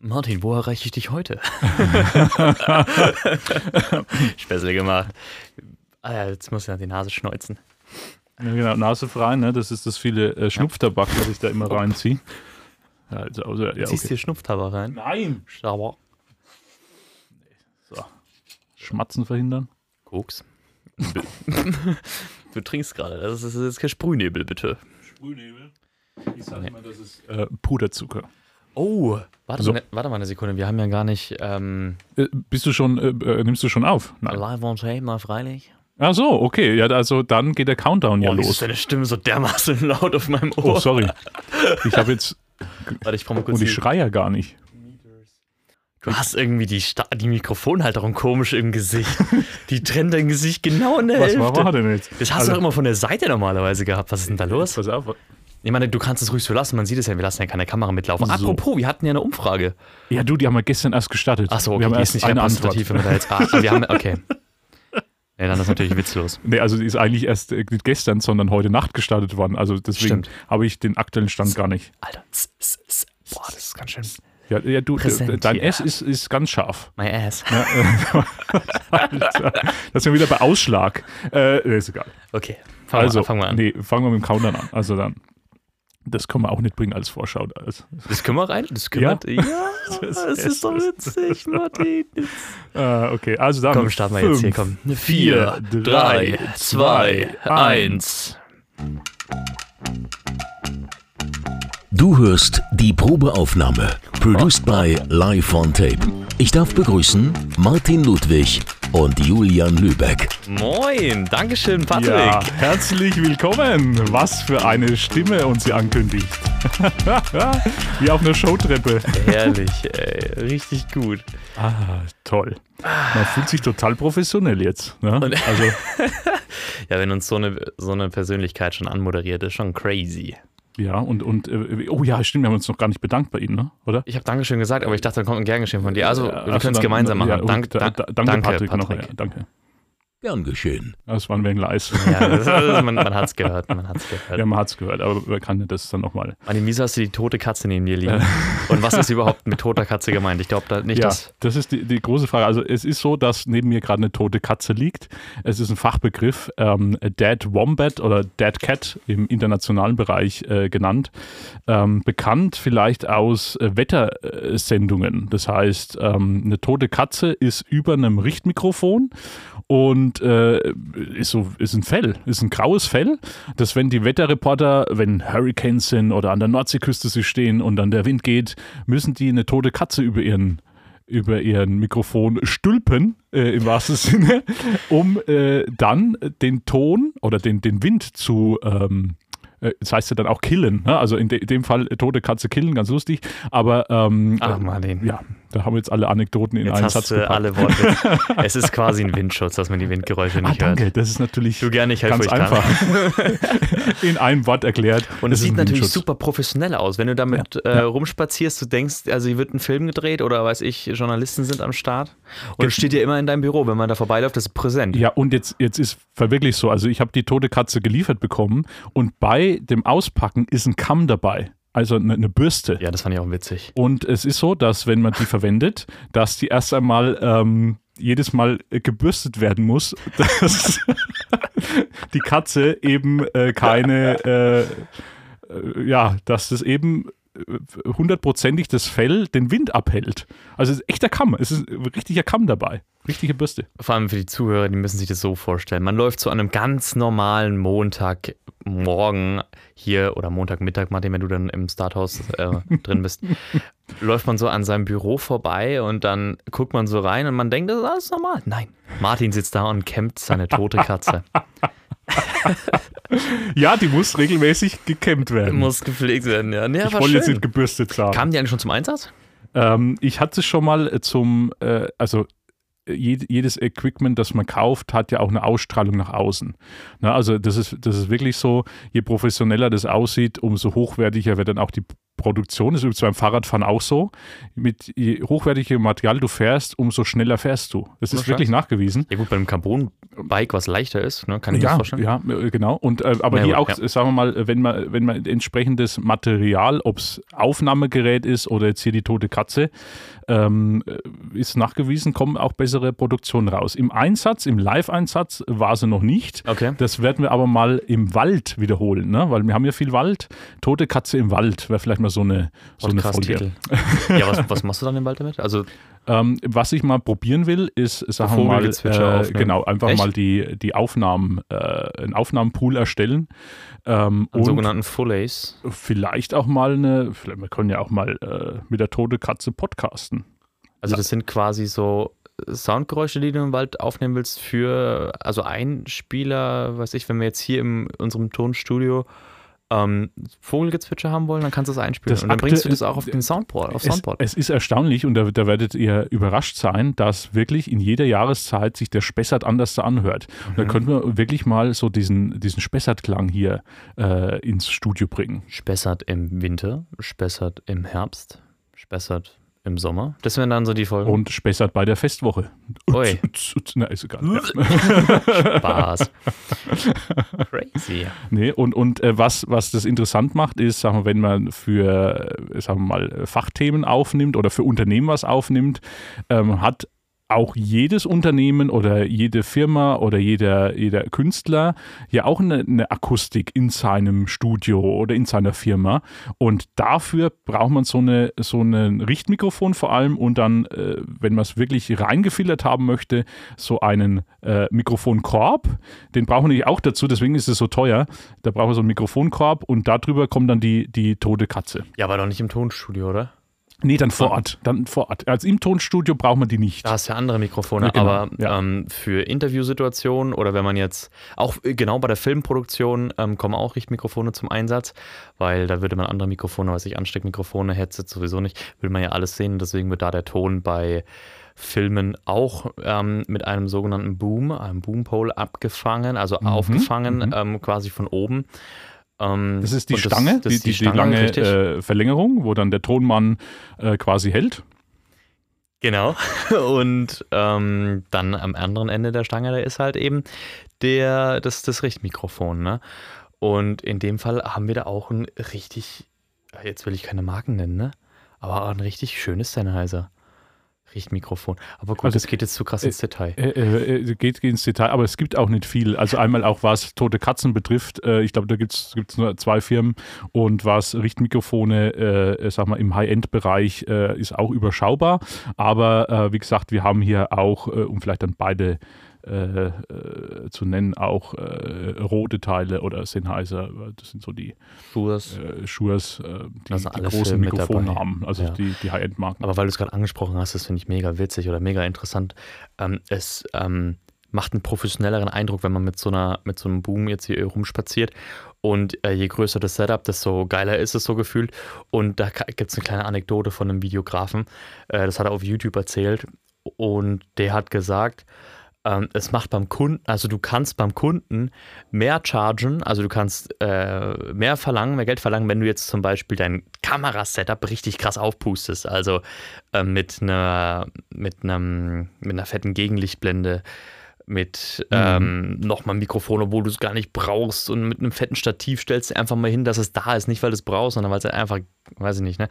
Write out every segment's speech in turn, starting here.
Martin, wo erreiche ich dich heute? Spessel gemacht. Ah ja, jetzt muss ich ja die Nase schneuzen. Ja, genau, Nase frei, ne? Das ist das viele äh, Schnupftabak, was ich da immer reinziehe. Ja, also, also, ja, Ziehst okay. dir Schnupftabak rein? Nein! Sauer. So. Schmatzen verhindern. Koks. du trinkst gerade. Das ist jetzt kein Sprühnebel, bitte. Sprühnebel. Ich sage immer, das ist äh, Puderzucker. Oh, warte, So. mal, warte mal eine Sekunde. Wir haben ja gar nicht ähm, Äh, bist du schon, äh, äh, nimmst du schon auf? Nein. live on tape, mal freilich. Ach so, okay. Ja, also dann geht der Countdown ja oh, wieso los. ist deine Stimme so dermaßen laut auf meinem Ohr? Oh, sorry. Ich habe jetzt, Warte, ich brauch mal kurz und ich schreie ja gar nicht. Du hast irgendwie die, Sta die Mikrofonhalterung komisch im Gesicht. Die trennt dein Gesicht genau in der Was Hälfte. war, war denn jetzt? Das hast Also- du doch immer von der Seite normalerweise gehabt. Was ist denn da los? Pass auf. Ich meine, du kannst es ruhig so lassen. Man sieht es ja, wir lassen ja keine Kamera mitlaufen. So. Apropos, wir hatten ja eine Umfrage. Ja, du, die haben wir gestern erst gestartet. Achso, okay, wir haben die erst ist nicht eine repräsentativ, wenn Antwort. wir da jetzt. Ah, wir haben, okay. Ja, dann ist natürlich witzlos. Nee, also die ist eigentlich erst äh, nicht gestern, sondern heute Nacht gestartet worden. Also deswegen habe ich den aktuellen Stand gar nicht. Alter, boah, das ist ganz schön. Ja, ja du, Präsent äh, dein hier. S ist, ist ganz scharf. My ass. Alter, das sind wir wieder bei Ausschlag. Äh, ist egal. Okay, fangen also, wir an. Fangen wir an. nee, fangen wir mit dem Countdown an. Also dann, das können wir auch nicht bringen als Vorschau. Also, Das können wir rein? Das kümmert. Ja, Das das, ist- doch witzig, Martin. äh, okay, also dann. Komm, starten wir jetzt hier, komm. vier, drei, zwei, eins. Du hörst die Probeaufnahme, produced by Live on Tape. Ich darf begrüßen Martin Ludwig und Julian Lübeck. Moin, Dankeschön, Patrick. Ja, herzlich willkommen. Was für eine Stimme uns sie ankündigt. Wie auf einer Showtreppe. Herrlich, ey. Richtig gut. Ah, toll. Man fühlt sich total professionell jetzt. Ne? Also, Ja, wenn uns so eine, so eine Persönlichkeit schon anmoderiert, ist schon crazy. Ja, und, und äh, oh ja, stimmt, wir haben uns noch gar nicht bedankt bei Ihnen, ne? oder? Ich habe Dankeschön gesagt, aber ich dachte, da kommt ein gern geschehen von dir. Also, wir Also können es dann- gemeinsam machen. Ja, und Dank, da, da, da, danke, Patrick. Noch, Patrick. ja, danke. Gern geschehen. Das war ein wenig leise. Ja, das, das, man, man hat es gehört. Man hat's gehört. Ja, man hat es gehört, aber man kann das dann nochmal. Martin, wieso hast du die tote Katze neben dir liegen? Und was ist überhaupt mit toter Katze gemeint? Ich glaube da nicht, Ja, dass. das ist die, die große Frage. Also es ist so, dass neben mir gerade eine tote Katze liegt. Es ist ein Fachbegriff, ähm, Dead Wombat oder Dead Cat im internationalen Bereich äh, genannt. Ähm, bekannt vielleicht aus äh, Wettersendungen. Das heißt, ähm, eine tote Katze ist über einem Richtmikrofon und äh, ist, so, ist ein Fell, ist ein graues Fell, das wenn die Wetterreporter, wenn Hurricanes sind oder an der Nordseeküste sie stehen und dann der Wind geht, müssen die eine tote Katze über ihren über ihren Mikrofon stülpen, äh, im wahrsten Sinne, um äh, dann den Ton oder den, den Wind zu, ähm, äh, das heißt ja dann auch killen, ne? also in de dem Fall äh, tote Katze killen, ganz lustig, aber ähm, Ach, Martin. ja, da haben wir jetzt alle Anekdoten in Jetzt einen hast Satz du gepackt. alle Worte. es ist quasi ein Windschutz, dass man die Windgeräusche Ah, nicht danke, hört. das ist natürlich Du gerne, ich ganz einfach. in einem Wort erklärt. Und Das es sieht natürlich super professionell aus. Wenn du damit Ja, äh, ja. rumspazierst, du denkst, also hier wird ein Film gedreht oder weiß ich, Journalisten sind am Start. Und es steht ja immer in deinem Büro, wenn man da vorbeiläuft, das ist präsent. Ja, und jetzt, jetzt ist wirklich so, also ich habe die tote Katze geliefert bekommen und bei dem Auspacken ist ein Kamm dabei, also eine, eine Bürste. Ja, das fand ich auch witzig. Und es ist so, dass wenn man die verwendet, dass die erst einmal ähm, jedes Mal äh, gebürstet werden muss, dass die Katze eben äh, keine, äh, äh, ja, dass das eben hundertprozentig das Fell den Wind abhält. Also es ist echter Kamm, es ist ein richtiger Kamm dabei, richtige Bürste. Vor allem für die Zuhörer, die müssen sich das so vorstellen. Man läuft zu einem ganz normalen Montagmorgen hier oder Montagmittag, Martin, wenn du dann im Starthaus äh, drin bist, läuft man so an seinem Büro vorbei und dann guckt man so rein und man denkt, das ist alles normal. Nein, Martin sitzt da und kämmt seine tote Katze. Ja, die muss regelmäßig gekämmt werden. Muss gepflegt werden, ja. Nee, ich wollte jetzt nicht gebürstet sagen. Kamen die eigentlich schon zum Einsatz? Ähm, ich hatte es schon mal äh, zum, äh, also äh, jed- jedes Equipment, das man kauft, hat ja auch eine Ausstrahlung nach außen. Na, also das ist, das ist wirklich so, je professioneller das aussieht, umso hochwertiger wird dann auch die Produktion, das ist übrigens beim Fahrradfahren auch so. Mit je hochwertigem Material du fährst, umso schneller fährst du. Das ist wirklich nachgewiesen. Ja gut, bei einem Carbon-Bike, was leichter ist, ne, kann ich ja, mir vorstellen. Ja, äh, genau. Und, äh, aber Na hier gut, auch, ja. sagen wir mal, wenn man, wenn man entsprechendes Material, ob es Aufnahmegerät ist oder jetzt hier die tote Katze, ähm, äh, ist nachgewiesen, kommen auch bessere Produktionen raus. Im Einsatz, im Live-Einsatz war sie noch nicht. Okay. Das werden wir aber mal im Wald wiederholen, ne? weil wir haben ja viel Wald. Tote Katze im Wald wäre vielleicht mal so eine, so eine. Podcast-Titel. ja, was, was machst du dann im Wald damit? Also, Ähm, was ich mal probieren will, ist, sagen wir mal, äh, genau, einfach Echt? mal die, die Aufnahmen, äh, einen Aufnahmenpool erstellen. Ähm, einen und sogenannten Fullays. vielleicht auch mal eine, vielleicht, wir können ja auch mal äh, mit der tote Katze podcasten. Also, das sind quasi so Soundgeräusche, die du im Wald aufnehmen willst für, also Einspieler, weiß ich, wenn wir jetzt hier in unserem Tonstudio ähm, Vogelgezwitscher haben wollen, dann kannst du es einspielen. Das und dann bringst du das auch auf den Soundboard, auf Es, Soundboard. es ist erstaunlich und da, da werdet ihr überrascht sein, dass wirklich in jeder Jahreszeit sich der Spessart anders anhört. Und da Mhm. können wir wirklich mal so diesen, diesen Spessart-Klang hier äh, ins Studio bringen. Spessert im Winter, Spessert im Herbst, Spessert im Sommer. Das wären dann so die Folgen. Und Spessart bei der Festwoche. Ui. Na, ist egal. Ja. Spaß. Crazy. Nee, und und äh, was, was das interessant macht, ist, sagen wir, wenn man für, äh, sagen wir mal, Fachthemen aufnimmt oder für Unternehmen was aufnimmt, ähm, hat auch jedes Unternehmen oder jede Firma oder jeder, jeder Künstler ja auch eine, eine Akustik in seinem Studio oder in seiner Firma. Und dafür braucht man so, eine, so ein Richtmikrofon vor allem und dann, äh, wenn man es wirklich reingefiltert haben möchte, so einen äh, Mikrofonkorb. Den braucht nämlich auch dazu, deswegen ist es so teuer. Da braucht man so einen Mikrofonkorb und darüber kommt dann die, die tote Katze. Ja, aber doch nicht im Tonstudio, oder? Nee, dann vor Ort. Dann vor Ort. Also im Tonstudio braucht man die nicht. Da hast du ja andere Mikrofone, Ja, genau, aber ja. ähm, für Interviewsituationen oder wenn man jetzt, auch äh, genau bei der Filmproduktion ähm, kommen auch Richtmikrofone zum Einsatz, weil da würde man andere Mikrofone, weiß ich, Ansteckmikrofone, Headsets sowieso nicht, will man ja alles sehen, deswegen wird da der Ton bei Filmen auch ähm, mit einem sogenannten Boom, einem Boompole abgefangen, also aufgefangen, ähm, quasi von oben. Ähm, Das ist die Stange, das ist die, die, die lange richtig. äh, Verlängerung, wo dann der Tonmann äh, quasi hält. Genau. Und ähm, dann am anderen Ende der Stange, da ist halt eben der, das, das Richtmikrofon. Ne? Und in dem Fall haben wir da auch ein richtig, jetzt will ich keine Marken nennen, ne? aber auch ein richtig schönes Sennheiser. Richtmikrofon. Aber gut, Also, das geht jetzt zu krass ins Detail. Äh, äh, äh, geht ins Detail, aber es gibt auch nicht viel. Also einmal auch was tote Katzen betrifft, äh, ich glaube, da gibt es nur zwei Firmen und was Richtmikrofone, äh, sag mal, im High-End-Bereich äh, ist auch überschaubar. Aber äh, wie gesagt, wir haben hier auch, äh, um vielleicht dann beide äh, äh, zu nennen, auch äh, rote Teile oder Sennheiser, das sind so die Schurs. äh, Schurs, äh, die, sind die großen Mikrofone haben, also Ja. die, die High-End-Marken. Aber weil du es gerade angesprochen hast, das finde ich mega witzig oder mega interessant. Ähm, es ähm, macht einen professionelleren Eindruck, wenn man mit so einer, mit so einem Boom jetzt hier rumspaziert. Und äh, je größer das Setup, desto geiler ist es so gefühlt. Und da gibt es eine kleine Anekdote von einem Videografen. Äh, das hat er auf YouTube erzählt. Und der hat gesagt, ähm, es macht beim Kunden, also du kannst beim Kunden mehr chargen, also du kannst äh, mehr verlangen, mehr Geld verlangen, wenn du jetzt zum Beispiel dein Kamerasetup richtig krass aufpustest. Also äh, mit einer mit einem mit einer fetten Gegenlichtblende, mit ähm, nochmal ein Mikrofon, obwohl du es gar nicht brauchst und mit einem fetten Stativ stellst du einfach mal hin, dass es da ist, nicht weil du es brauchst, sondern weil es halt einfach, weiß ich nicht, ne?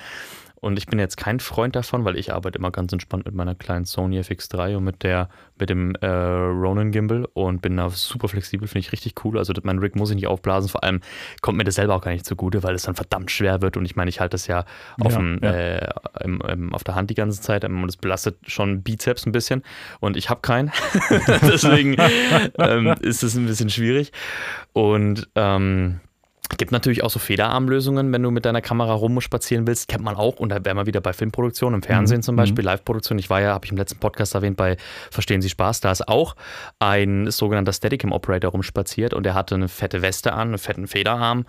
Und ich bin jetzt kein Freund davon, weil ich arbeite immer ganz entspannt mit meiner kleinen Sony FX3 und mit der, mit dem äh, Ronin Gimbal und bin da super flexibel, finde ich richtig cool. Also mein Rig muss ich nicht aufblasen, vor allem kommt mir das selber auch gar nicht zugute, weil es dann verdammt schwer wird und ich meine, ich halte das ja, auf, Ja, dem, ja. Äh, im, im, auf der Hand die ganze Zeit ähm, und es belastet schon Bizeps ein bisschen und ich habe keinen. Deswegen ähm, ist es ein bisschen schwierig und ähm, Gibt natürlich auch so Federarmlösungen, wenn du mit deiner Kamera rumspazieren willst, kennt man auch. Und da wären wir wieder bei Filmproduktion, im Fernsehen Mhm. zum Beispiel, Live-Produktion. Ich war ja, habe ich im letzten Podcast erwähnt, bei Verstehen Sie Spaß, da ist auch ein sogenannter Steadicam-Operator rumspaziert und der hatte eine fette Weste an, einen fetten Federarm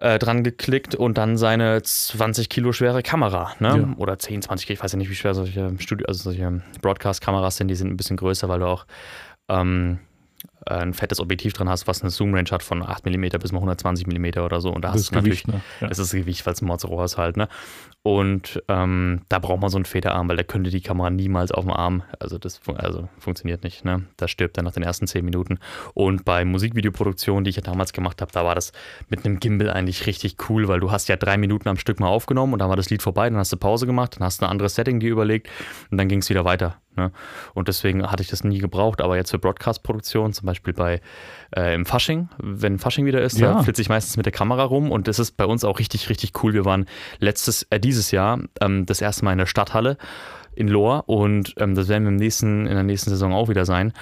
äh, dran geklickt und dann seine 20 Kilo schwere Kamera, ne? Ja. Oder 10, 20 Kilo, ich weiß ja nicht, wie schwer solche Studio, also solche Broadcast-Kameras sind, die sind ein bisschen größer, weil du auch ähm, äh, ein fettes Objektiv drin hast, was eine Zoom-Range hat von 8 mm bis mal 120 mm oder so. Und da Das hast du Gewicht, natürlich, ne? Ja. das ist das Gewicht, weil es ein Mordsrohr ist halt, ne? Und ähm, da braucht man so einen Federarm, weil der könnte die Kamera niemals auf dem Arm, also das fun- also funktioniert nicht, ne? Da stirbt er nach den ersten 10 Minuten. Und bei Musikvideoproduktionen, die ich ja damals gemacht habe, da war das mit einem Gimbal eigentlich richtig cool, weil du hast ja drei Minuten am Stück mal aufgenommen und dann war das Lied vorbei, dann hast du Pause gemacht, dann hast du ein anderes Setting dir überlegt und dann ging es wieder weiter. Ne? Und deswegen hatte ich das nie gebraucht, aber jetzt für Broadcast-Produktion, zum Beispiel bei äh, im Fasching, wenn Fasching wieder ist, Ja. da flitze ich meistens mit der Kamera rum und das ist bei uns auch richtig, richtig cool. Wir waren letztes, äh, dieses Jahr ähm, das erste Mal in der Stadthalle in Lohr und ähm, das werden wir im nächsten, in der nächsten Saison auch wieder sein.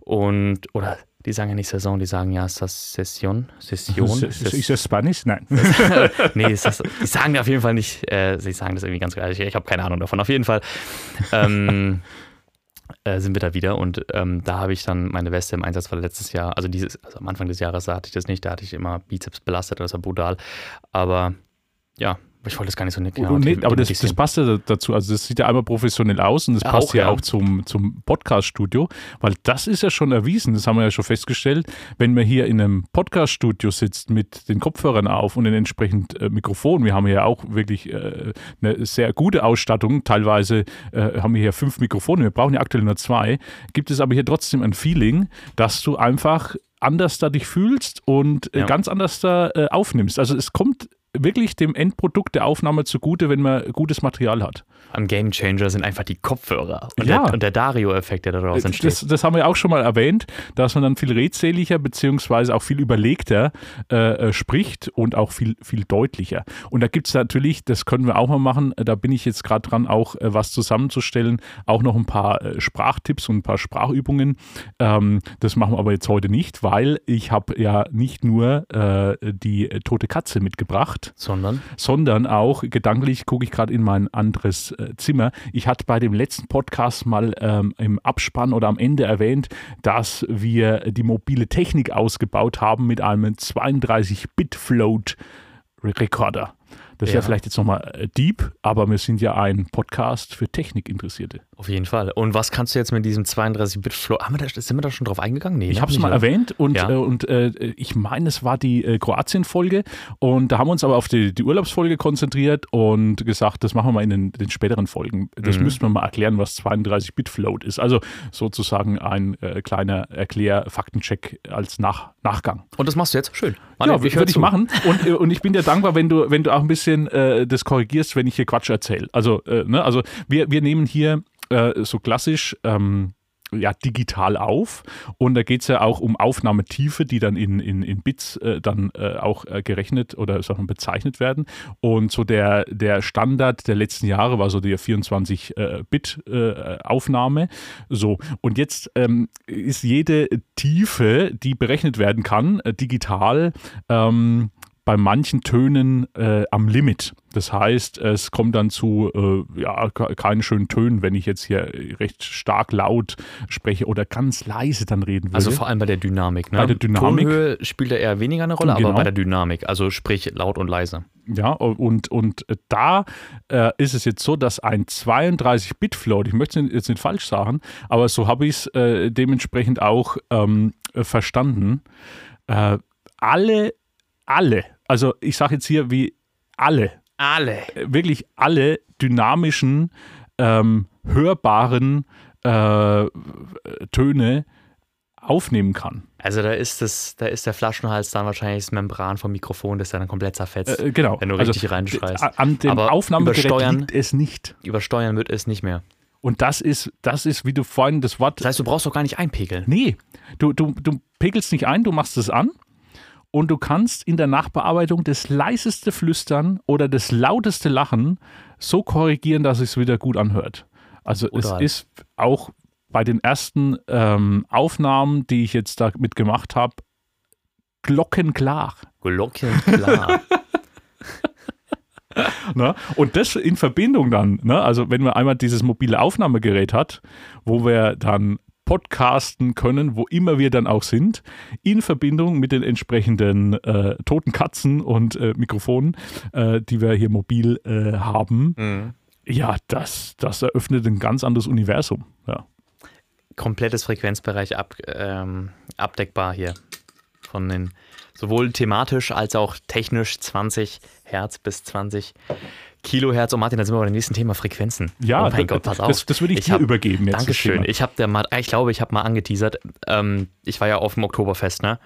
Und, oder die sagen ja nicht Saison, die sagen ja Session. Session. Ist das Spanisch? Nein. nee, ist das, die sagen auf jeden Fall nicht, äh, sie sagen das irgendwie ganz geil. Ich, ich habe keine Ahnung davon. Auf jeden Fall ähm, äh, sind wir da wieder und ähm, da habe ich dann meine Weste im Einsatz, weil letztes Jahr, also dieses, also am Anfang des Jahres da hatte ich das nicht, da hatte ich immer Bizeps belastet, das war brutal. Aber ja, ich wollte das gar nicht so genau Und nee, aber das, das passt ja dazu. Also das sieht ja einmal professionell aus und das Ja, passt auch, ja ja. auch zum, zum Podcast-Studio, weil das ist ja schon erwiesen, das haben wir ja schon festgestellt, wenn man hier in einem Podcast-Studio sitzt mit den Kopfhörern auf und den entsprechend äh, Mikrofonen, wir haben ja auch wirklich äh, eine sehr gute Ausstattung, teilweise äh, haben wir hier fünf Mikrofone, wir brauchen ja aktuell nur zwei, gibt es aber hier trotzdem ein Feeling, dass du einfach anders da dich fühlst und äh, Ja. ganz anders da äh, aufnimmst. Also es kommt wirklich dem Endprodukt der Aufnahme zugute, wenn man gutes Material hat. Am Game Changer sind einfach die Kopfhörer und Ja. der, und der Dario-Effekt, der daraus entsteht. Das, das haben wir auch schon mal erwähnt, dass man dann viel redseliger beziehungsweise auch viel überlegter äh, äh, spricht und auch viel, viel deutlicher. Und da gibt es natürlich, das können wir auch mal machen, äh, da bin ich jetzt gerade dran, auch äh, was zusammenzustellen, auch noch ein paar äh, Sprachtipps und ein paar Sprachübungen. Ähm, das machen wir aber jetzt heute nicht, weil ich habe ja nicht nur äh, die äh, tote Katze mitgebracht, Sondern sondern auch gedanklich gucke ich gerade in mein anderes äh, Zimmer. Ich hatte bei dem letzten Podcast mal ähm, im Abspann oder am Ende erwähnt, dass wir die mobile Technik ausgebaut haben mit einem 32-Bit-Float-Recorder. Das ist ja Ja. vielleicht jetzt nochmal äh, deep, aber wir sind ja ein Podcast für Technikinteressierte. auf jeden Fall. Und was kannst du jetzt mit diesem 32-Bit-Flow, haben wir da, sind wir da schon drauf eingegangen? Nee, Ich habe es mal oder? erwähnt und, Ja. äh, und äh, ich meine, es war die äh, Kroatien-Folge und da haben wir uns aber auf die, die Urlaubsfolge konzentriert und gesagt, das machen wir mal in den, den späteren Folgen. Das Mhm. müssten wir mal erklären, was 32-Bit-Float ist. Also sozusagen ein äh, kleiner Erklär-Faktencheck als Nach Nachgang. Und das machst du jetzt? Schön. Ja, Martin, würde ich zu. machen. Und, äh, und ich bin dir dankbar, wenn du, wenn du auch ein bisschen äh, das korrigierst, wenn ich hier Quatsch erzähle. Also, äh, ne, also wir, wir nehmen hier äh, so klassisch ähm, ja, digital auf. Und da geht es ja auch um Aufnahmetiefe, die dann in, in, in Bits äh, dann äh, auch äh, gerechnet oder sagen bezeichnet werden. Und so der, der Standard der letzten Jahre war so die 24-Bit-Aufnahme. so, und jetzt ähm, ist jede Tiefe, die berechnet werden kann, äh, digital, ähm, bei manchen Tönen äh, am Limit. Das heißt, es kommt dann zu äh, ja, ke- keinen schönen Tönen, wenn ich jetzt hier recht stark laut spreche oder ganz leise dann reden würde. Also vor allem bei der Dynamik. Ne? Bei der Dynamik. Tonhöhe spielt da eher weniger eine Rolle, Genau. aber bei der Dynamik, also sprich laut und leise. Ja, und, und da äh, ist es jetzt so, dass ein 32-Bit-Float, ich möchte es jetzt nicht falsch sagen, aber so habe ich es äh, dementsprechend auch ähm, äh, verstanden. Äh, alle, alle, also ich sage jetzt hier wie alle, Alle. äh, wirklich alle dynamischen, ähm, hörbaren äh, Töne aufnehmen kann. Also da ist das, da ist der Flaschenhals dann wahrscheinlich das Membran vom Mikrofon, das dann komplett zerfetzt. Äh, genau. Wenn du Also, richtig reinschreist. d- An dem Aber Aufnahmegerät liegt es nicht. Übersteuern wird es nicht mehr. Und das ist, das ist, wie du vorhin das Wort Das heißt, du brauchst doch gar nicht einpegeln. Nee, du, du, du pegelst nicht ein, du machst es an und du kannst in der Nachbearbeitung das leiseste Flüstern oder das lauteste Lachen so korrigieren, dass es wieder gut anhört. Also Brutal. es ist auch bei den ersten ähm, Aufnahmen, die ich jetzt damit gemacht habe, glockenklar. Glocken, klar. Ne? Und das in Verbindung dann, ne? also wenn man einmal dieses mobile Aufnahmegerät hat, wo wir dann podcasten können, wo immer wir dann auch sind, in Verbindung mit den entsprechenden äh, toten Katzen und äh, Mikrofonen, äh, die wir hier mobil äh, haben. Mhm. Ja, das, das eröffnet ein ganz anderes Universum. Ja. komplettes Frequenzbereich ab, ähm, abdeckbar hier. Von den sowohl thematisch als auch technisch 20 Hertz bis 20 Kilohertz. Und Martin, da sind wir bei dem nächsten Thema Frequenzen. Ja, oh mein Gott, pass auf. das, das würde ich, dir hab- übergeben jetzt. Dankeschön. Ich habe der mal, ich glaube, ich habe mal angeteasert. Ähm, ich war ja auf dem Oktoberfest, ne?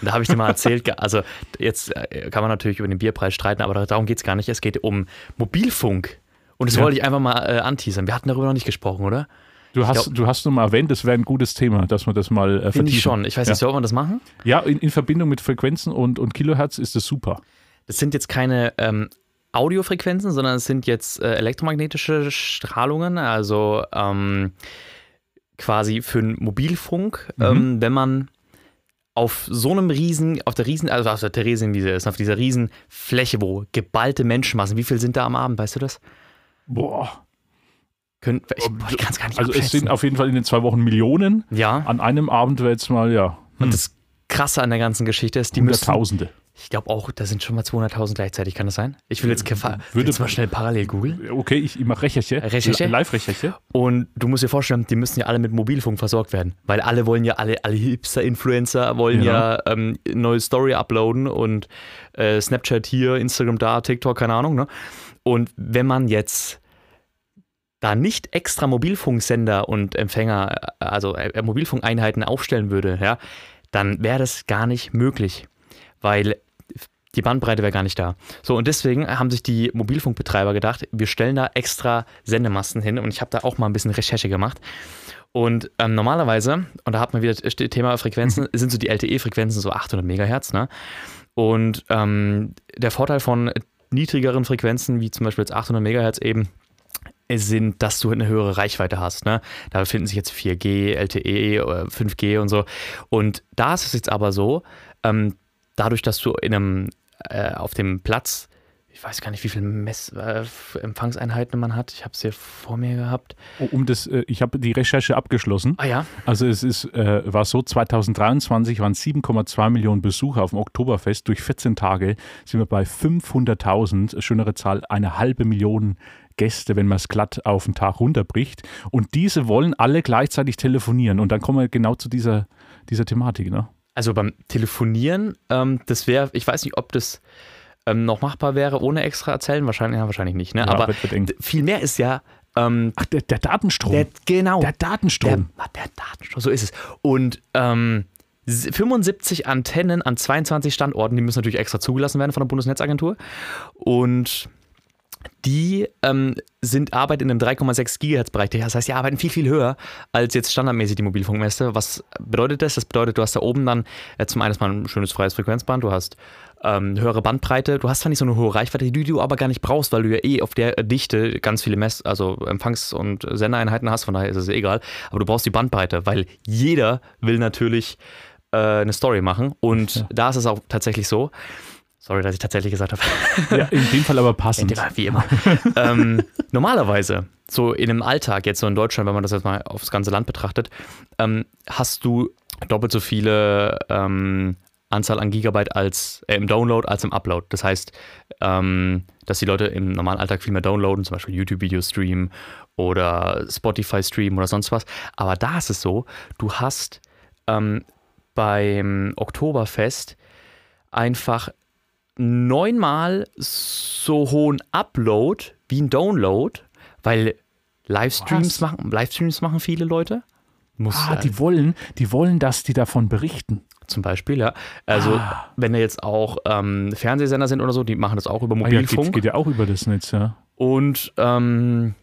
Und da habe ich dir mal erzählt, also jetzt äh, kann man natürlich über den Bierpreis streiten, aber darum geht es gar nicht. Es geht um Mobilfunk. Und das Ja. wollte ich einfach mal äh, anteasern. Wir hatten darüber noch nicht gesprochen, oder? Du hast, glaub- du hast nur mal erwähnt, das wäre ein gutes Thema, dass wir das mal äh, Finde ich vertiefen. schon. Ich weiß ja. nicht, soll man das machen? Ja, in, in Verbindung mit Frequenzen und, und Kilohertz ist das super. Das sind jetzt keine ähm, Audiofrequenzen, sondern es sind jetzt äh, elektromagnetische Strahlungen, also ähm, quasi für den Mobilfunk, Mhm. ähm, wenn man auf so einem riesen, auf der riesen, also auf der Theresienwiese ist, auf dieser riesen Fläche, wo geballte Menschenmassen, wie viel sind da am Abend, weißt du das? Boah. Können, ich ich kann es gar nicht Also es sind auf jeden Fall in den zwei Wochen Millionen. ja, An einem Abend wäre jetzt mal, ja, und das Krasse an der ganzen Geschichte ist, die müssen, Hunderttausende. ich glaube auch, da sind schon mal 200.000 gleichzeitig, kann das sein? Ich will jetzt, Würde- würde jetzt mal schnell parallel googeln. Okay, ich, ich mache Recherche. Recherche? Live-Recherche. Und du musst dir vorstellen, die müssen ja alle mit Mobilfunk versorgt werden. Weil alle wollen ja, alle, alle Hipster-Influencer wollen ja, Ja. ähm, neue Story uploaden und äh, Snapchat hier, Instagram da, TikTok, keine Ahnung. Ne? Und wenn man jetzt da nicht extra Mobilfunksender und Empfänger, äh, also äh, Mobilfunkeinheiten aufstellen würde, ja, dann wäre das gar nicht möglich. Weil die Bandbreite wäre gar nicht da. So, und deswegen haben sich die Mobilfunkbetreiber gedacht, wir stellen da extra Sendemasten hin und ich habe da auch mal ein bisschen Recherche gemacht. Und ähm, normalerweise, und da hat man wieder das Thema Frequenzen, sind so die LTE-Frequenzen so 800 Megahertz, ne? Und ähm, der Vorteil von niedrigeren Frequenzen, wie zum Beispiel jetzt 800 Megahertz eben, sind, dass du eine höhere Reichweite hast. Ne? Da befinden sich jetzt 4G, LTE, oder 5G und so. Und da ist es jetzt aber so, ähm, dadurch, dass du in einem, äh, auf dem Platz, ich weiß gar nicht, wie viele Mess äh, Empfangseinheiten man hat. Ich habe es hier vor mir gehabt. Oh, Um das, äh, ich habe die Recherche abgeschlossen. Ah ja, Also es ist, äh, war so, 2023 waren 7,2 Millionen Besucher auf dem Oktoberfest. Durch 14 Tage sind wir bei 500.000, schönere Zahl, eine halbe Million Gäste, wenn man es glatt auf den Tag runterbricht. Und diese wollen alle gleichzeitig telefonieren. Und dann kommen wir genau zu dieser, dieser Thematik. Ne? also beim Telefonieren, ähm, das wäre, ich weiß nicht, ob das ähm, noch machbar wäre ohne extra erzählen. Wahrscheinlich, ja, wahrscheinlich nicht. Ne? Ja, Aber viel mehr ist ja, ähm, Ach, der, der Datenstrom. der, genau, der Datenstrom. Der, der Datenstrom, so ist es. Und ähm, 75 Antennen an 22 Standorten, die müssen natürlich extra zugelassen werden von der Bundesnetzagentur. Und die ähm, sind arbeiten in einem 3,6 Gigahertz-Bereich. Das heißt, die arbeiten viel, viel höher als jetzt standardmäßig die Mobilfunkmesse. Was bedeutet das? Das bedeutet, du hast da oben dann äh, zum einen mal ein schönes freies Frequenzband, du hast ähm, höhere Bandbreite, du hast zwar nicht so eine hohe Reichweite, die du aber gar nicht brauchst, weil du ja eh auf der Dichte ganz viele Mess-, also Empfangs- und Sendereinheiten hast, von daher ist es egal. Aber du brauchst die Bandbreite, weil jeder will natürlich äh, eine Story machen und Ja. da ist es auch tatsächlich so. Sorry, dass ich tatsächlich gesagt habe. Ja, in dem Fall aber passend. Ja, wie immer. ähm, normalerweise, so in einem Alltag, jetzt so in Deutschland, wenn man das jetzt mal aufs ganze Land betrachtet, ähm, hast du doppelt so viele ähm, Anzahl an Gigabyte als äh, im Download als im Upload. Das heißt, ähm, dass die Leute im normalen Alltag viel mehr downloaden, zum Beispiel YouTube-Video streamen oder Spotify streamen oder sonst was. Aber da ist es so, du hast ähm, beim Oktoberfest einfach neunmal so hohen Upload wie ein Download, weil Livestreams Was? machen, Livestreams machen viele Leute. Muss Ah, äh, die wollen, die wollen, dass die davon berichten. zum Beispiel, ja. Also Ah. wenn da jetzt auch ähm, Fernsehsender sind oder so, die machen das auch über Ah, ja, Mobilfunk. geht, geht ja auch über das Netz, ja. Und ähm,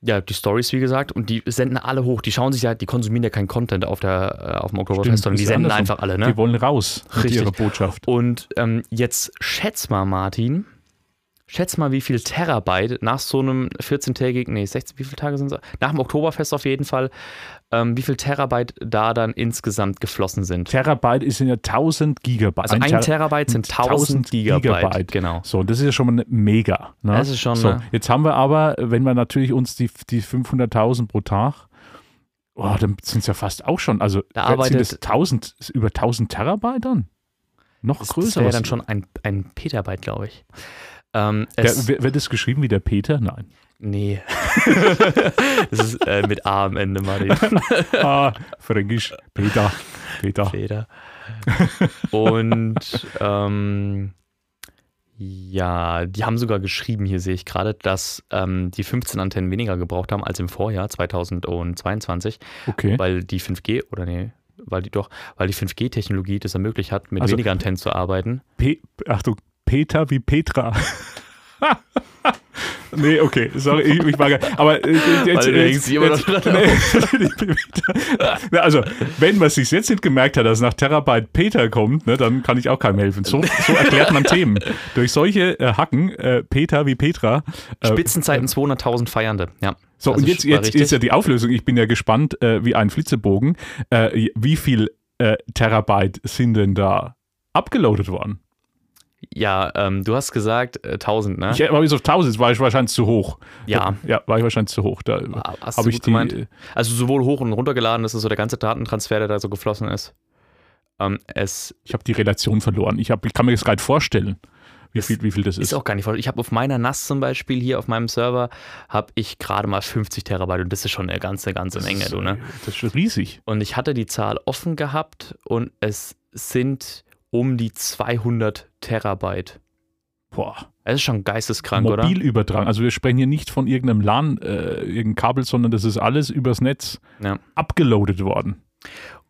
ja, die Stories, wie gesagt, und die senden alle hoch. Die schauen sich ja, die konsumieren ja keinen Content auf, der, äh, auf dem Oktoberfest, sondern die senden andersrum. einfach alle, ne? Die wollen raus mit Richtig. ihrer Botschaft. Und ähm, jetzt schätz mal, Martin, schätz mal, wie viel Terabyte nach so einem 14-tägigen, nee, 16, wie viele Tage sind es? Nach dem Oktoberfest auf jeden Fall, ähm, wie viel Terabyte da dann insgesamt geflossen sind. Terabyte ist ja 1000 Gigabyte. Also ein, Ter- Terabyte sind 1000 Gigabyte. Genau. So, das ist ja schon mal mega. Ne? Das ist schon, So, ne? jetzt haben wir aber, wenn wir natürlich uns die, die 500.000 pro Tag, oh, dann sind es ja fast auch schon, also Da sind arbeitet- das 1000, über 1000 Terabyte dann? Noch Das, größer. das wäre was- dann schon ein, ein Petabyte, glaube ich. Ähm, Der, wird es geschrieben wie der Peter? Nein. Nee. das ist äh, mit A am Ende, Martin. ah, Fränkisch. Peter. Peter. Feder. Und ähm, ja, die haben sogar geschrieben, hier sehe ich gerade, dass ähm, die 15 Antennen weniger gebraucht haben als im Vorjahr 2022, Okay. weil die 5G, oder nee, weil die doch, weil die 5G-Technologie das ermöglicht hat, mit Also- weniger Antennen zu arbeiten. Pe Achtung, Peter wie Petra. nee, okay, sorry, ich, ich war gar Aber äh, jetzt, nee. Also, wenn man sich jetzt nicht gemerkt hat, dass nach Terabyte Peter kommt, ne, dann kann ich auch keinem helfen. So, so erklärt man Themen. Durch solche äh, Hacken, äh, Peter wie Petra. Äh, Spitzenzeiten 200.000 Feiernde, ja. so, Also und jetzt, jetzt richtig. ist ja die Auflösung. Ich bin ja gespannt, äh, wie ein Flitzebogen. Äh, wie viel äh, Terabyte sind denn da abgeloadet worden? Ja, ähm, du hast gesagt äh, 1000, ne? Ich, aber bis auf 1000 war ich wahrscheinlich zu hoch. Ja. Ja, war ich wahrscheinlich zu hoch. Da habe ich die. gemeint? Also sowohl hoch und runtergeladen, das ist so der ganze Datentransfer, der da so geflossen ist. Ähm, es Ich habe die Relation verloren. Ich, hab, ich kann mir das nicht vorstellen, wie viel, wie viel das ist ist. auch gar nicht voll. Ich habe auf meiner NAS zum Beispiel hier auf meinem Server, habe ich gerade mal 50 Terabyte und das ist schon eine ganze, ganze Menge, das, du, ne? Das ist schon riesig. Und ich hatte die Zahl offen gehabt und es sind um die 200 Terabyte. Boah. Es ist schon geisteskrank, oder? Mobilübertragung. Also wir sprechen hier nicht von irgendeinem LAN, äh, irgendeinem Kabel, sondern das ist alles übers Netz Ja. abgeloadet worden.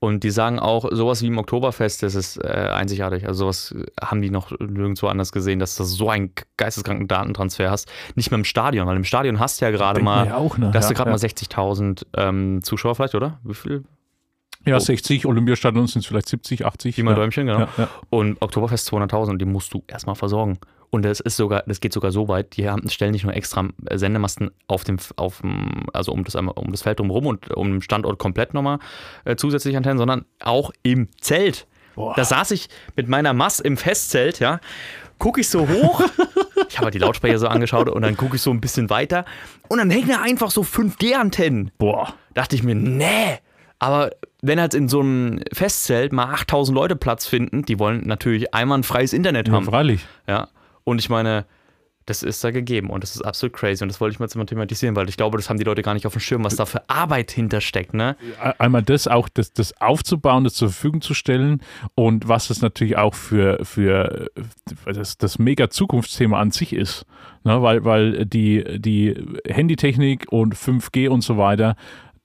Und die sagen auch, sowas wie im Oktoberfest, das ist äh, einzigartig. Also sowas haben die noch nirgendwo anders gesehen, dass du so einen geisteskranken Datentransfer hast. Nicht mehr im Stadion, weil im Stadion hast du ja gerade mal, auch, ne? da hast ja, du gerade ja. mal 60.000 ähm, Zuschauer vielleicht, oder? Wie viel? Ja, Oh. 60, Olympiastadion sind es vielleicht 70, 80. Pi mal ja. Däumchen, genau. Ja, ja. Und Oktoberfest 200.000 und die musst du erstmal versorgen. Und das ist sogar, das geht sogar so weit, die haben, stellen nicht nur extra Sendemasten auf dem, auf dem, also um das, um das Feld drumherum und um den Standort komplett nochmal äh, zusätzlich Antennen, sondern auch im Zelt. Boah. Da saß ich mit meiner Mass im Festzelt, ja, gucke ich so hoch. ich habe halt die Lautsprecher so angeschaut und dann gucke ich so ein bisschen weiter und dann hängen da einfach so 5G-Antennen. Boah. Dachte ich mir, nee. Aber wenn halt in so einem Festzelt mal 8000 Leute Platz finden, die wollen natürlich einmal ein freies Internet Ja, haben. freilich. Ja. Und ich meine, das ist da gegeben und das ist absolut crazy und das wollte ich mal jetzt mal thematisieren, weil ich glaube, das haben die Leute gar nicht auf dem Schirm, was da für Arbeit hintersteckt, ne? einmal das auch, das, das aufzubauen, das zur Verfügung zu stellen und was es natürlich auch für, für das, das mega Zukunftsthema an sich ist. Ne? Weil, weil die, die Handytechnik und 5G und so weiter,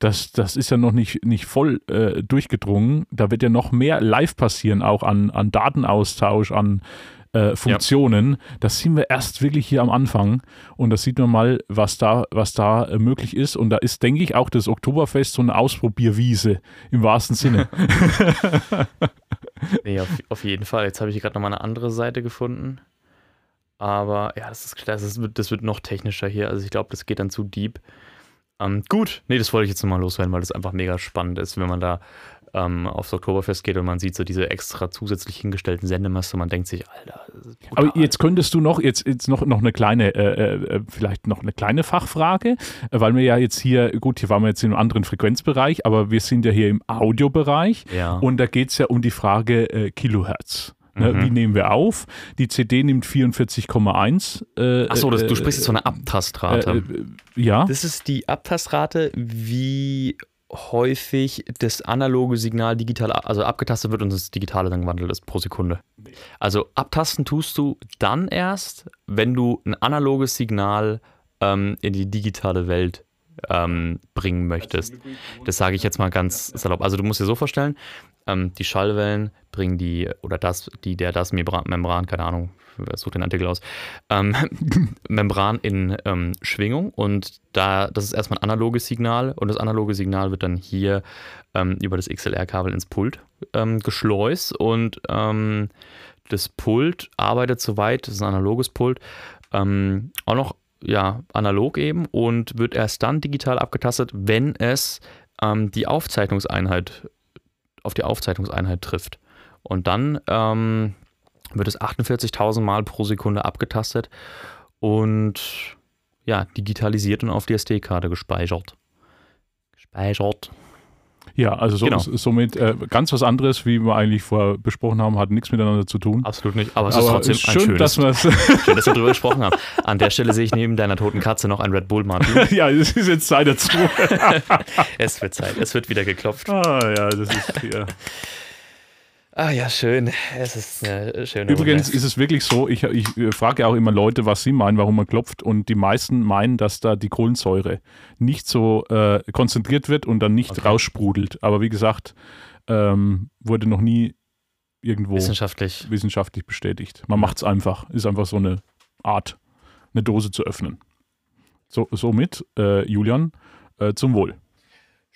das, das ist ja noch nicht, nicht voll äh, durchgedrungen. Da wird ja noch mehr live passieren, auch an, an Datenaustausch, an äh, Funktionen. Das sehen wir erst wirklich hier am Anfang. Und da sieht man mal, was da, was da äh, möglich ist. Und da ist, denke ich, auch das Oktoberfest so eine Ausprobierwiese im wahrsten Sinne. Nee, auf, auf jeden Fall. Jetzt habe ich gerade nochmal eine andere Seite gefunden. Aber ja, das ist, das, ist, das wird noch technischer hier. Also ich glaube, das geht dann zu deep. Ähm, gut, nee, das wollte ich jetzt nochmal loswerden, weil das einfach mega spannend ist, wenn man da ähm, aufs Oktoberfest geht und man sieht so diese extra zusätzlich hingestellten Sendemasten und man denkt sich, Alter, das ist brutal. Aber jetzt könntest du noch, jetzt, jetzt noch, noch eine kleine, äh, äh, vielleicht noch eine kleine Fachfrage, äh, weil wir ja jetzt hier, gut, hier waren wir jetzt in einem anderen Frequenzbereich, aber wir sind ja hier im Audiobereich Ja. und da geht es ja um die Frage äh, Kilohertz. Ne, Mhm. Wie nehmen wir auf? Die CD nimmt 44,1. Äh, Achso, das- du äh, sprichst jetzt von einer Abtastrate. äh, äh, ja. Das ist die Abtastrate, wie häufig das analoge Signal digital, also abgetastet wird und das digitale dann gewandelt ist pro Sekunde. Also abtasten tust du dann erst, wenn du ein analoges Signal ähm, in die digitale Welt ähm, bringen möchtest. Das sage ich jetzt mal ganz salopp. Also du musst dir so vorstellen, ähm, die Schallwellen bringen die, oder das, die, der das Membran, keine Ahnung, such den Artikel aus, ähm, Membran in ähm, Schwingung. Und da, das ist erstmal ein analoges Signal. Und das analoge Signal wird dann hier ähm, über das XLR-Kabel ins Pult ähm, geschleust. Und ähm, das Pult arbeitet soweit, das ist ein analoges Pult, auch noch ja, analog eben und wird erst dann digital abgetastet, wenn es ähm, die Aufzeichnungseinheit auf die Aufzeichnungseinheit trifft. Und dann ähm, wird es 48.000 Mal pro Sekunde abgetastet und ja, digitalisiert und auf die SD-Karte gespeichert. Gespeichert. Ja, also so, Genau. somit äh, ganz was anderes, wie wir eigentlich vorher besprochen haben, hat nichts miteinander zu tun. Absolut nicht. Aber es ist Aber trotzdem ist ein schön, schönes, dass schön, dass wir darüber gesprochen haben. An der Stelle sehe ich neben deiner toten Katze noch ein Red Bull, Martin. ja, es ist jetzt Zeit dazu. Es wird Zeit. Es wird wieder geklopft. ah, ja, das ist. Ja. Ah ja, schön. Es ist eine schöne Übrigens Runde. ist es wirklich so, ich, ich äh, frage auch immer Leute, was sie meinen, warum man klopft. Und die meisten meinen, dass da die Kohlensäure nicht so äh, konzentriert wird und dann nicht Okay. raussprudelt. Aber wie gesagt, ähm, wurde noch nie irgendwo wissenschaftlich. wissenschaftlich bestätigt. Man macht es einfach. Ist einfach so eine Art, eine Dose zu öffnen. So, somit, äh, Julian, äh, zum Wohl.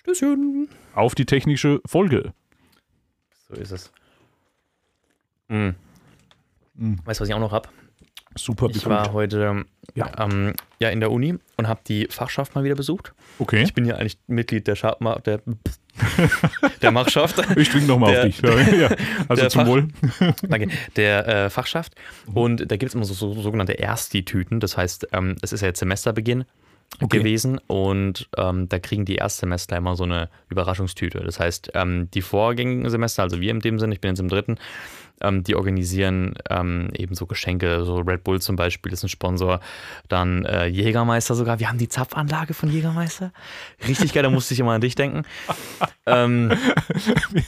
Stößchen. Auf die technische Folge. So ist es. Mhm. Mhm. Weißt du, was ich auch noch habe? Super Ich war heute Ja. ähm, ja, in der Uni und habe die Fachschaft mal wieder besucht. Okay. Ich bin ja eigentlich Mitglied der, Scha der, der Machschaft. Ich trinke nochmal auf Der- dich. Ja, also zum Fach- Wohl. Danke. Der äh, Fachschaft. Und da gibt es immer so, so sogenannte Ersti-Tüten. Das heißt, ähm, es ist ja jetzt Semesterbeginn Okay. gewesen und ähm, da kriegen die Erstsemester immer so eine Überraschungstüte. Das heißt, ähm, die vorgängigen Semester, also wir in dem Sinne, ich bin jetzt im dritten, ähm, die organisieren ähm, eben so Geschenke, so Red Bull zum Beispiel ist ein Sponsor, dann äh, Jägermeister sogar. Wir haben die Zapfanlage von Jägermeister. Richtig geil, da musste ich immer an dich denken. ähm,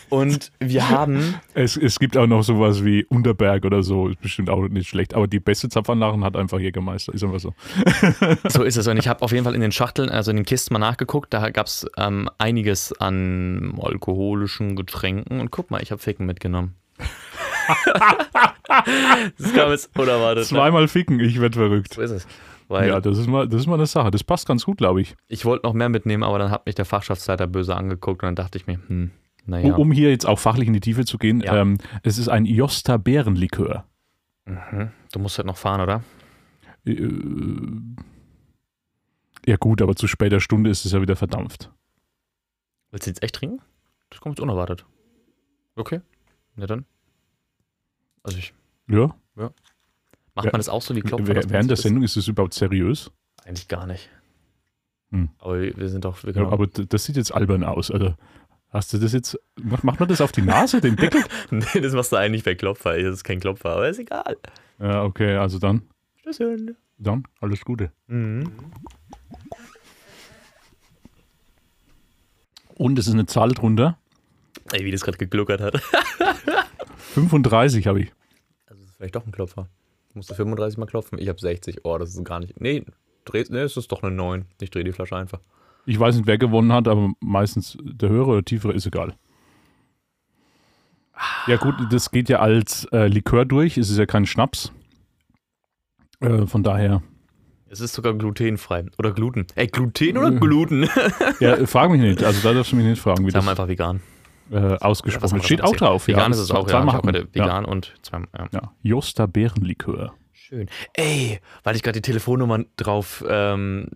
und wir haben Es, es gibt auch noch sowas wie Unterberg oder so, ist bestimmt auch nicht schlecht. Aber die beste Zapfanlagen hat einfach Jägermeister, ist einfach so. So ist es. Und ich habe auf jeden Fall in den Schachteln, also in den Kisten mal nachgeguckt. Da gab es ähm, einiges an alkoholischen Getränken. Und guck mal, ich habe Ficken mitgenommen. das kam jetzt unerwartet. Ne? Zweimal ficken, ich werde verrückt. So ist es. Weil Ja, das ist, mal, das ist mal eine Sache. Das passt ganz gut, glaube ich. ich wollte noch mehr mitnehmen, aber dann hat mich der Fachschaftsleiter böse angeguckt und dann dachte ich mir, hm, naja. Um, um hier jetzt auch fachlich in die Tiefe zu gehen, Ja. ähm, es ist ein Josta Bärenlikör. Mhm. Du musst halt noch fahren, oder? Äh, ja gut, aber zu später Stunde ist es ja wieder verdampft. Willst du jetzt echt trinken? Das kommt jetzt unerwartet. Okay. Na dann. Also ich. Ja, Macht Wer- man das auch so wie man während der Sendung ist es überhaupt seriös. Eigentlich gar nicht. Hm. Aber wir sind doch. Wir Ja, aber das sieht jetzt albern aus. Also, hast du das jetzt, macht, macht man das auf die Nase, den Deckel? Nee, das machst du eigentlich bei Klopfer. Das ist kein Klopfer, aber ist egal. Ja, okay, also dann, Stößchen. dann alles Gute. Mhm. Und es ist eine Zahl drunter. Ey, wie das gerade gegluckert hat. 35 habe ich. Also, das ist vielleicht doch ein Klopfer. Musst du 35 mal klopfen? Ich habe 60. Oh, das ist gar nicht. Nee, dreh, nee, es ist doch eine 9. Ich drehe die Flasche einfach. Ich weiß nicht, wer gewonnen hat, aber meistens der höhere oder tiefere ist egal. Ja gut, das geht ja als äh, Likör durch. Es ist ja kein Schnaps. Äh, von daher, Es ist sogar glutenfrei. Oder Gluten. Ey, Gluten oder Mhm. Gluten? ja, frag mich nicht. Also da darfst du mich nicht fragen, wie wir einfach vegan. Äh, ausgesprochen wird. Steht auch drauf. Vegan ja. ist es auch, ja. Ich vegan und zweimal. Ja. Ja. ja. Josta Bärenlikör. Schön. Ey, weil ich gerade die Telefonnummer drauf ähm,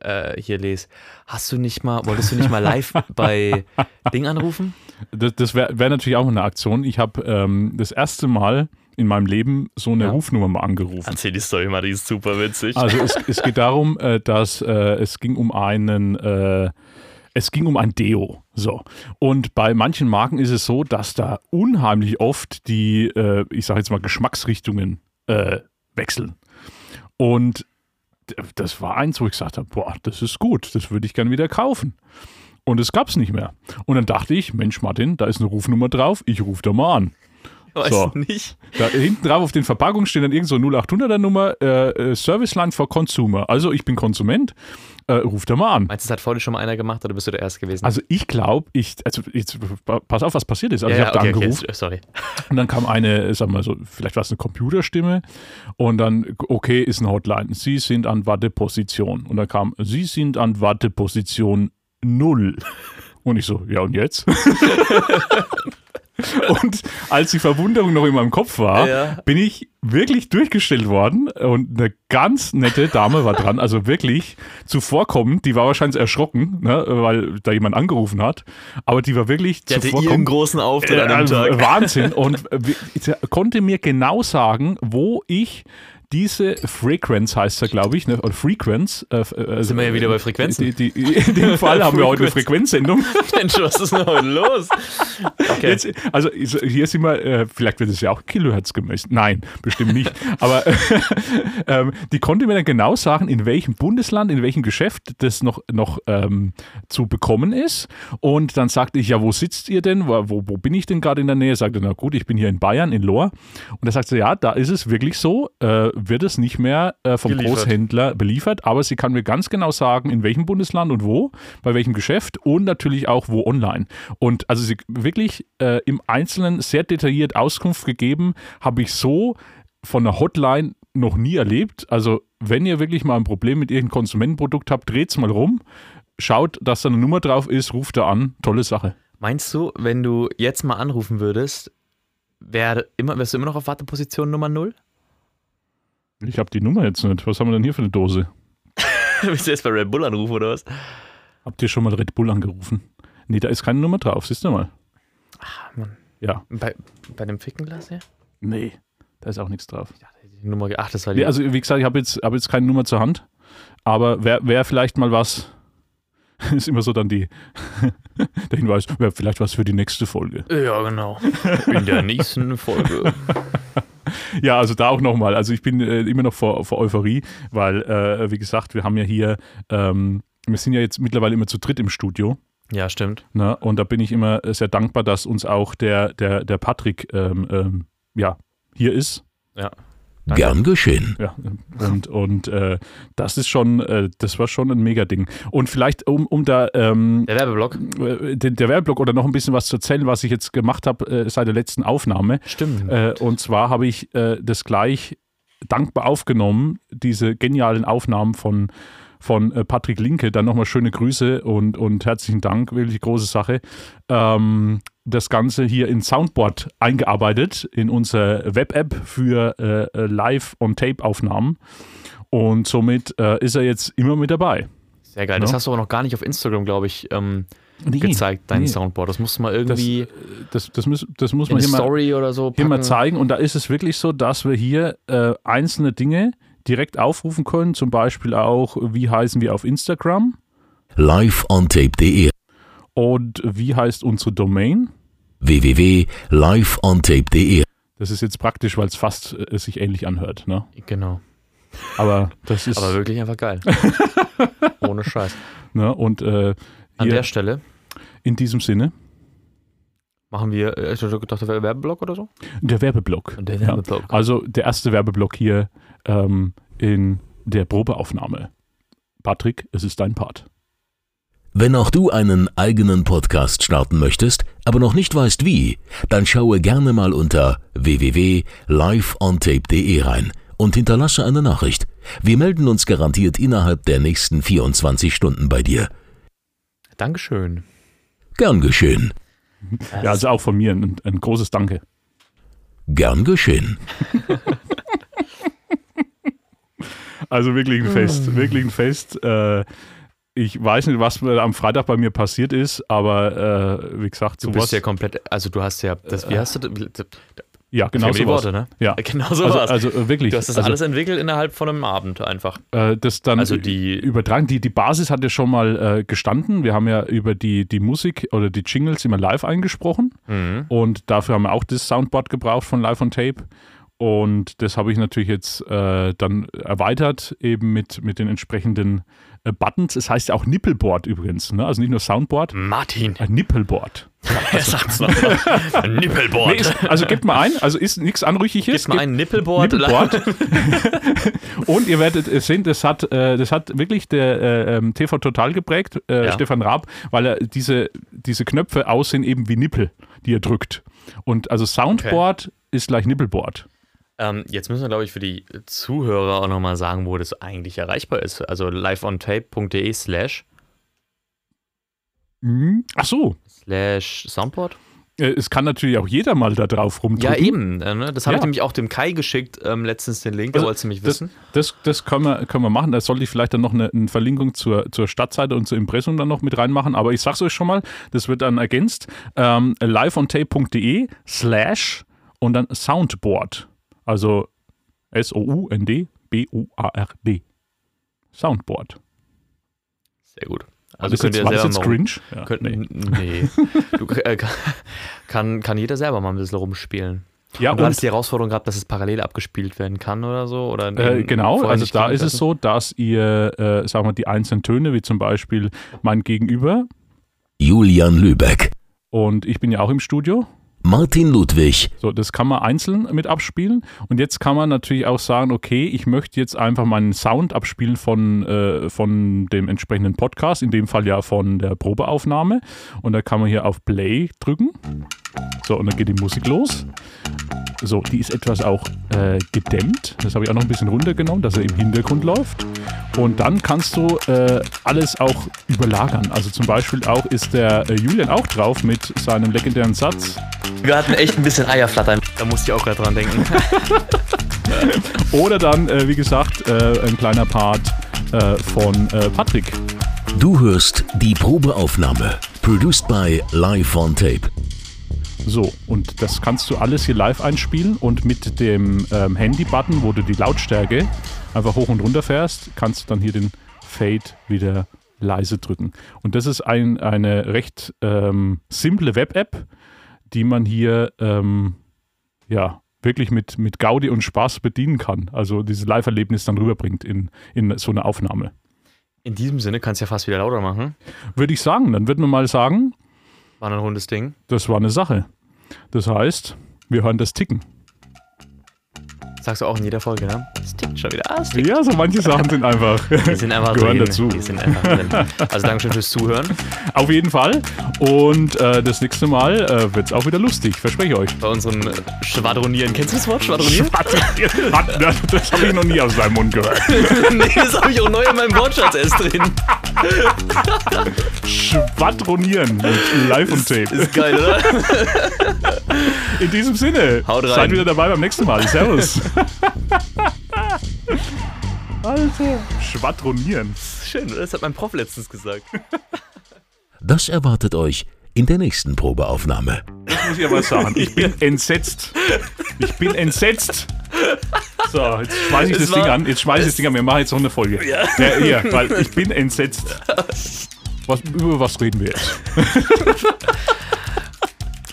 äh, hier lese. Hast du nicht mal, wolltest du nicht mal live bei Ding anrufen? Das, das wäre wär natürlich auch eine Aktion. Ich habe ähm, das erste Mal in meinem Leben so eine Ja. Rufnummer mal angerufen. Erzähl die Story mal, die ist super witzig. Also es, es geht darum, äh, dass äh, es ging um einen, äh, es ging um ein Deo. So. Und bei manchen Marken ist es so, dass da unheimlich oft die, äh, ich sage jetzt mal, Geschmacksrichtungen äh, wechseln. Und das war eins, wo ich gesagt habe, boah, das ist gut, das würde ich gern wieder kaufen. Und es gab es nicht mehr. Und dann dachte ich, Mensch Martin, da ist eine Rufnummer drauf, ich rufe da mal an. Weiß so. nicht. Da hinten drauf auf den Verpackungen steht dann irgend so 0800er Nummer, äh, äh, Serviceline for Consumer. Also ich bin Konsument, äh, ruft da mal an. Meinst du, das hat vor dir schon mal einer gemacht oder bist du der Erste gewesen? Also ich glaube, ich, also jetzt, pa- pass auf, was passiert ist. Also ja, ich habe ja, da okay, angerufen okay, sorry. und dann kam eine, sag mal so, vielleicht war es eine Computerstimme und dann, okay, ist eine Hotline. Sie sind an Warteposition. Und dann kam, Sie sind an Warteposition 0. Und ich so, ja und jetzt? und als die Verwunderung noch in meinem Kopf war, Ja. bin ich wirklich durchgestellt worden und eine ganz nette Dame war dran, also wirklich zuvorkommend, die war wahrscheinlich erschrocken, ne, weil da jemand angerufen hat, aber die war wirklich Der hatte ihren zuvorkommend. großen Auftritt Äh, an dem also Tag. Wahnsinn. Und konnte mir genau sagen, wo ich diese Frequenz heißt er, glaube ich, ne? oder Frequenz. Äh, äh, Sind wir ja wieder bei Frequenzen? Die, die, in dem Fall haben wir heute eine Frequenzsendung. Mensch, was ist denn heute los? Okay. Jetzt, also hier sind wir, äh, vielleicht wird es ja auch Kilohertz gemessen. Nein, bestimmt nicht. Aber ähm, die konnte mir dann genau sagen, in welchem Bundesland, in welchem Geschäft das noch, noch ähm, zu bekommen ist. Und dann sagte ich, ja, wo sitzt ihr denn? Wo, wo, wo bin ich denn gerade in der Nähe? Sagte, na gut, ich bin hier in Bayern, in Lohr. Und er sagte, ja, da ist es wirklich so, äh, wird es nicht mehr äh, vom Geliefert. Großhändler beliefert, aber sie kann mir ganz genau sagen, in welchem Bundesland und wo, bei welchem Geschäft und natürlich auch wo online. Und also sie wirklich äh, im Einzelnen sehr detailliert Auskunft gegeben, habe ich so von einer Hotline noch nie erlebt. Also wenn ihr wirklich mal ein Problem mit irgendeinem Konsumentenprodukt habt, dreht's mal rum, schaut, dass da eine Nummer drauf ist, ruft da an, tolle Sache. Meinst du, wenn du jetzt mal anrufen würdest, wär immer, wärst du immer noch auf Warteposition Nummer 0? Ich habe die Nummer jetzt nicht. Was haben wir denn hier für eine Dose? Willst du jetzt bei Red Bull anrufen oder was? Habt ihr schon mal Red Bull angerufen? Nee, da ist keine Nummer drauf, siehst du mal. Ah, Mann. Ja. Bei, bei dem Fickenglas hier? Nee, da ist auch nichts drauf. Ja, die Nummer, ach, das war die. Nee, also wie gesagt, ich habe jetzt, hab jetzt keine Nummer zur Hand, aber wäre wär vielleicht mal was, ist immer so dann die, der Hinweis, wäre vielleicht was für die nächste Folge. ja, genau. In der nächsten Folge. Ja, also da auch nochmal, also ich bin äh, immer noch vor, vor Euphorie, weil, äh, wie gesagt, wir haben ja hier, ähm, wir sind ja jetzt mittlerweile immer zu dritt im Studio. Ja, stimmt. Ne? Und da bin ich immer sehr dankbar, dass uns auch der, der, der Patrick ähm, ähm, ja, hier ist. Ja. Danke. Gern geschehen. Ja, und, und äh, das ist schon, äh, das war schon ein Mega-Ding. Und vielleicht, um, um da ähm, Der Werbeblock. äh, den, der Werbeblock oder noch ein bisschen was zu erzählen, was ich jetzt gemacht habe äh, seit der letzten Aufnahme. Stimmt. Äh, und zwar habe ich äh, das gleich dankbar aufgenommen, diese genialen Aufnahmen von, von äh, Patrick Linke. Dann nochmal schöne Grüße und, und herzlichen Dank, wirklich große Sache. Ähm, das Ganze hier in Soundboard eingearbeitet, in unsere Web-App für äh, äh, Live-on-Tape-Aufnahmen. Und somit äh, ist er jetzt immer mit dabei. Sehr geil. Das Ja. hast du aber noch gar nicht auf Instagram, glaube ich, ähm, Nee, gezeigt, dein nee. Soundboard. Das musst du mal irgendwie Das, das, muss, das muss man hier mal, Story oder so hier mal packen. zeigen. Und da ist es wirklich so, dass wir hier äh, einzelne Dinge direkt aufrufen können. Zum Beispiel auch, wie heißen wir auf Instagram liveontape.de und wie heißt unsere Domain. www.liveontape.de Das ist jetzt praktisch, weil es fast äh, sich ähnlich anhört. Ne? Genau. Aber das ist. Aber wirklich einfach geil. Ohne Scheiß. ne? Und äh, An der Stelle in diesem Sinne machen wir, äh, ich hätte gedacht, der Werbeblock oder so. der Werbeblock. Der Ja. Werbeblock. Also der erste Werbeblock hier ähm, in der Probeaufnahme. Patrick, es ist dein Part. Wenn auch du einen eigenen Podcast starten möchtest, aber noch nicht weißt wie, dann schaue gerne mal unter www.liveontape.de rein und hinterlasse eine Nachricht. Wir melden uns garantiert innerhalb der nächsten 24 Stunden bei dir. Dankeschön. Gern geschehen. Ja, also auch von mir ein, ein großes Danke. Gern geschehen. Also wirklich ein. Fest, wirklich ein Fest. Äh, ich weiß nicht, was am Freitag bei mir passiert ist, aber äh, wie gesagt, Du sowas. bist ja komplett, also du hast ja, das, wie hast du, das, ja, genau sowas. Worte, ne? Ja. Genau so Also, also äh, wirklich. Du hast das also, alles entwickelt innerhalb von einem Abend einfach. äh, das dann Also die- übertragen. Die, die Basis hat ja schon mal äh, gestanden. Wir haben ja über die, die Musik oder die Jingles immer live eingesprochen. Mhm. Und dafür haben wir auch das Soundboard gebraucht von Live on Tape. Und das habe ich natürlich jetzt äh, dann erweitert, eben mit, mit den entsprechenden äh, Buttons. Es heißt ja auch Nippelboard übrigens, ne? also nicht nur Soundboard, Martin, ein Nippelboard. er sagt's nochmal. Nippelboard. Nee, ist, also gebt mal ein, also ist nichts Anrüchiges. Gib mal ein Nippelboard. Nippelboard. Und ihr werdet es sehen, das hat, äh, das hat wirklich der äh, ähm, TV Total geprägt, äh, Ja. Stefan Raab, weil er diese, diese Knöpfe aussehen eben wie Nippel, die er drückt. Und also Soundboard ist gleich Nippelboard. Ähm, jetzt müssen wir, glaube ich, für die Zuhörer auch nochmal sagen, wo das eigentlich erreichbar ist. Also liveontape.de slash Ach so. slash Soundboard. Äh, Es kann natürlich auch jeder mal da drauf Ja, rumdrücken. eben. Äh, ne? Das habe Ja. ich nämlich auch dem Kai geschickt, ähm, letztens den Link, Also, der wollte es nämlich das, wissen. das, das können, wir, können wir machen. Da sollte ich vielleicht dann noch eine, eine Verlinkung zur, zur Stadtseite und zur Impressum dann noch mit reinmachen. Aber ich sag's euch schon mal, das wird dann ergänzt. Ähm, liveontape.de slash und dann Soundboard. Also S-O-U-N-D-B-U-A-R-D. Soundboard. Sehr gut. Also könnt jetzt, ihr selber jetzt mal cringe? Ja, könnt, nee. nee. du, äh, kann, kann jeder selber mal ein bisschen rumspielen. Ja, und du und hast die Herausforderung gehabt, dass es parallel abgespielt werden kann oder so? Oder äh, genau, also da ist es so, dass ihr, äh, sagen wir, die einzelnen Töne, wie zum Beispiel mein Gegenüber. Julian Lübeck. Und ich bin ja auch im Studio. Martin Ludwig. So, das kann man einzeln mit abspielen. Und jetzt kann man natürlich auch sagen, okay, ich möchte jetzt einfach meinen Sound abspielen von, äh, von dem entsprechenden Podcast, in dem Fall ja von der Probeaufnahme. Und da kann man hier auf Play drücken. So, und dann geht die Musik los. So, die ist etwas auch äh, gedämmt. Das habe ich auch noch ein bisschen runtergenommen, dass er im Hintergrund läuft. Und dann kannst du äh, alles auch überlagern. Also zum Beispiel auch ist der äh, Julian auch drauf mit seinem legendären Satz. Wir hatten echt ein bisschen Eierflattern. Da musste ich auch gerade dran denken. Oder dann, äh, wie gesagt, äh, ein kleiner Part äh, von Patrick. Du hörst die Probeaufnahme. Produced by Live on Tape. So, und das kannst du alles hier live einspielen und mit dem ähm, Handy-Button, wo du die Lautstärke einfach hoch und runter fährst, kannst du dann hier den Fade wieder leise drücken. Und das ist ein, eine recht ähm, simple Web-App, die man hier ähm, ja, wirklich mit, mit Gaudi und Spaß bedienen kann. Also dieses Live-Erlebnis dann rüberbringt in, in so eine Aufnahme. In diesem Sinne kannst du ja fast wieder lauter machen. Würde ich sagen. Dann würden wir mal sagen, war ein rundes Ding. Das war eine Sache. Das heißt, wir hören das Ticken. Sagst du auch in jeder Folge, ne? Es tickt schon wieder. Ah, ja, so manche Sachen sind einfach. Die sind einfach gehören drin. dazu. Die sind einfach drin. Also Dankeschön fürs Zuhören. Auf jeden Fall. Und äh, das nächste Mal äh, wird es auch wieder lustig, verspreche ich euch. Bei unserem äh, Schwadronieren. Kennst du das Wort? Schwadronieren? Schwadronieren. das habe ich noch nie aus seinem Mund gehört. nee, das habe ich auch neu in meinem Wortschatz erst drin. Schwadronieren mit Live und Tape. Ist geil, oder? In diesem Sinne. Haut rein. Seid wieder dabei beim nächsten Mal. Servus. Alter. Schwadronieren. Schön, das hat mein Prof letztens gesagt. Das erwartet euch in der nächsten Probeaufnahme. Das muss ich aber sagen. Ich bin entsetzt. Ich bin entsetzt. So, jetzt schmeiße ich es das Ding an. Jetzt schmeiße ich das Ding an. Wir machen jetzt noch eine Folge. Ja. Ja, ja, weil ich bin entsetzt. Was, über was reden wir jetzt?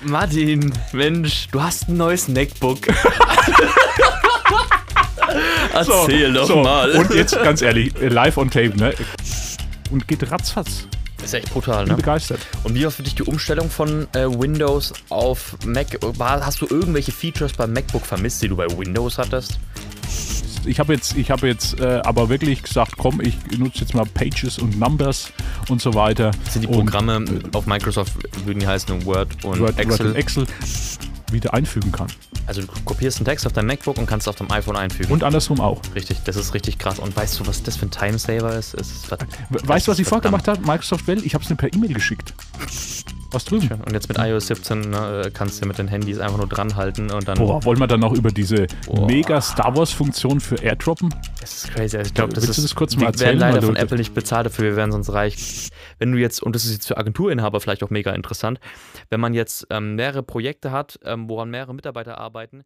Martin, Mensch, du hast ein neues Neckbook. Erzähl so, doch so. mal. Und jetzt ganz ehrlich, live on tape, ne? Und geht ratzfatz. ist echt brutal, Bin ne? begeistert. Und wie war für dich die Umstellung von äh, Windows auf Mac? War, hast du irgendwelche Features beim MacBook vermisst, die du bei Windows hattest? Ich habe jetzt, ich habe jetzt äh, aber wirklich gesagt, komm, ich nutze jetzt mal Pages und Numbers und so weiter. Das sind die Programme und, auf Microsoft, würden die heißen Word und Word, Excel. Word und Excel wieder einfügen kann. Also du kopierst einen Text auf dein MacBook und kannst es auf dem iPhone einfügen. Und andersrum auch. Richtig, das ist richtig krass. Und weißt du, was das für ein Timesaver ist? ist weißt du, was ich vorgemacht habe? Microsoft Well, ich habe es mir per E-Mail geschickt. Was drüben. Und jetzt mit iOS 17 ne, kannst du mit den Handys einfach nur dranhalten und dann. Boah, wollen wir dann noch über diese Boah. mega Star Wars-Funktion für AirDroppen? Das ist crazy. Also ich glaube, das ist. Das kurz mal erzählen? Wir werden leider von Apple nicht bezahlt dafür, wir werden sonst reich. Wenn du jetzt, und das ist jetzt für Agenturinhaber vielleicht auch mega interessant, wenn man jetzt ähm, mehrere Projekte hat, ähm, woran mehrere Mitarbeiter arbeiten,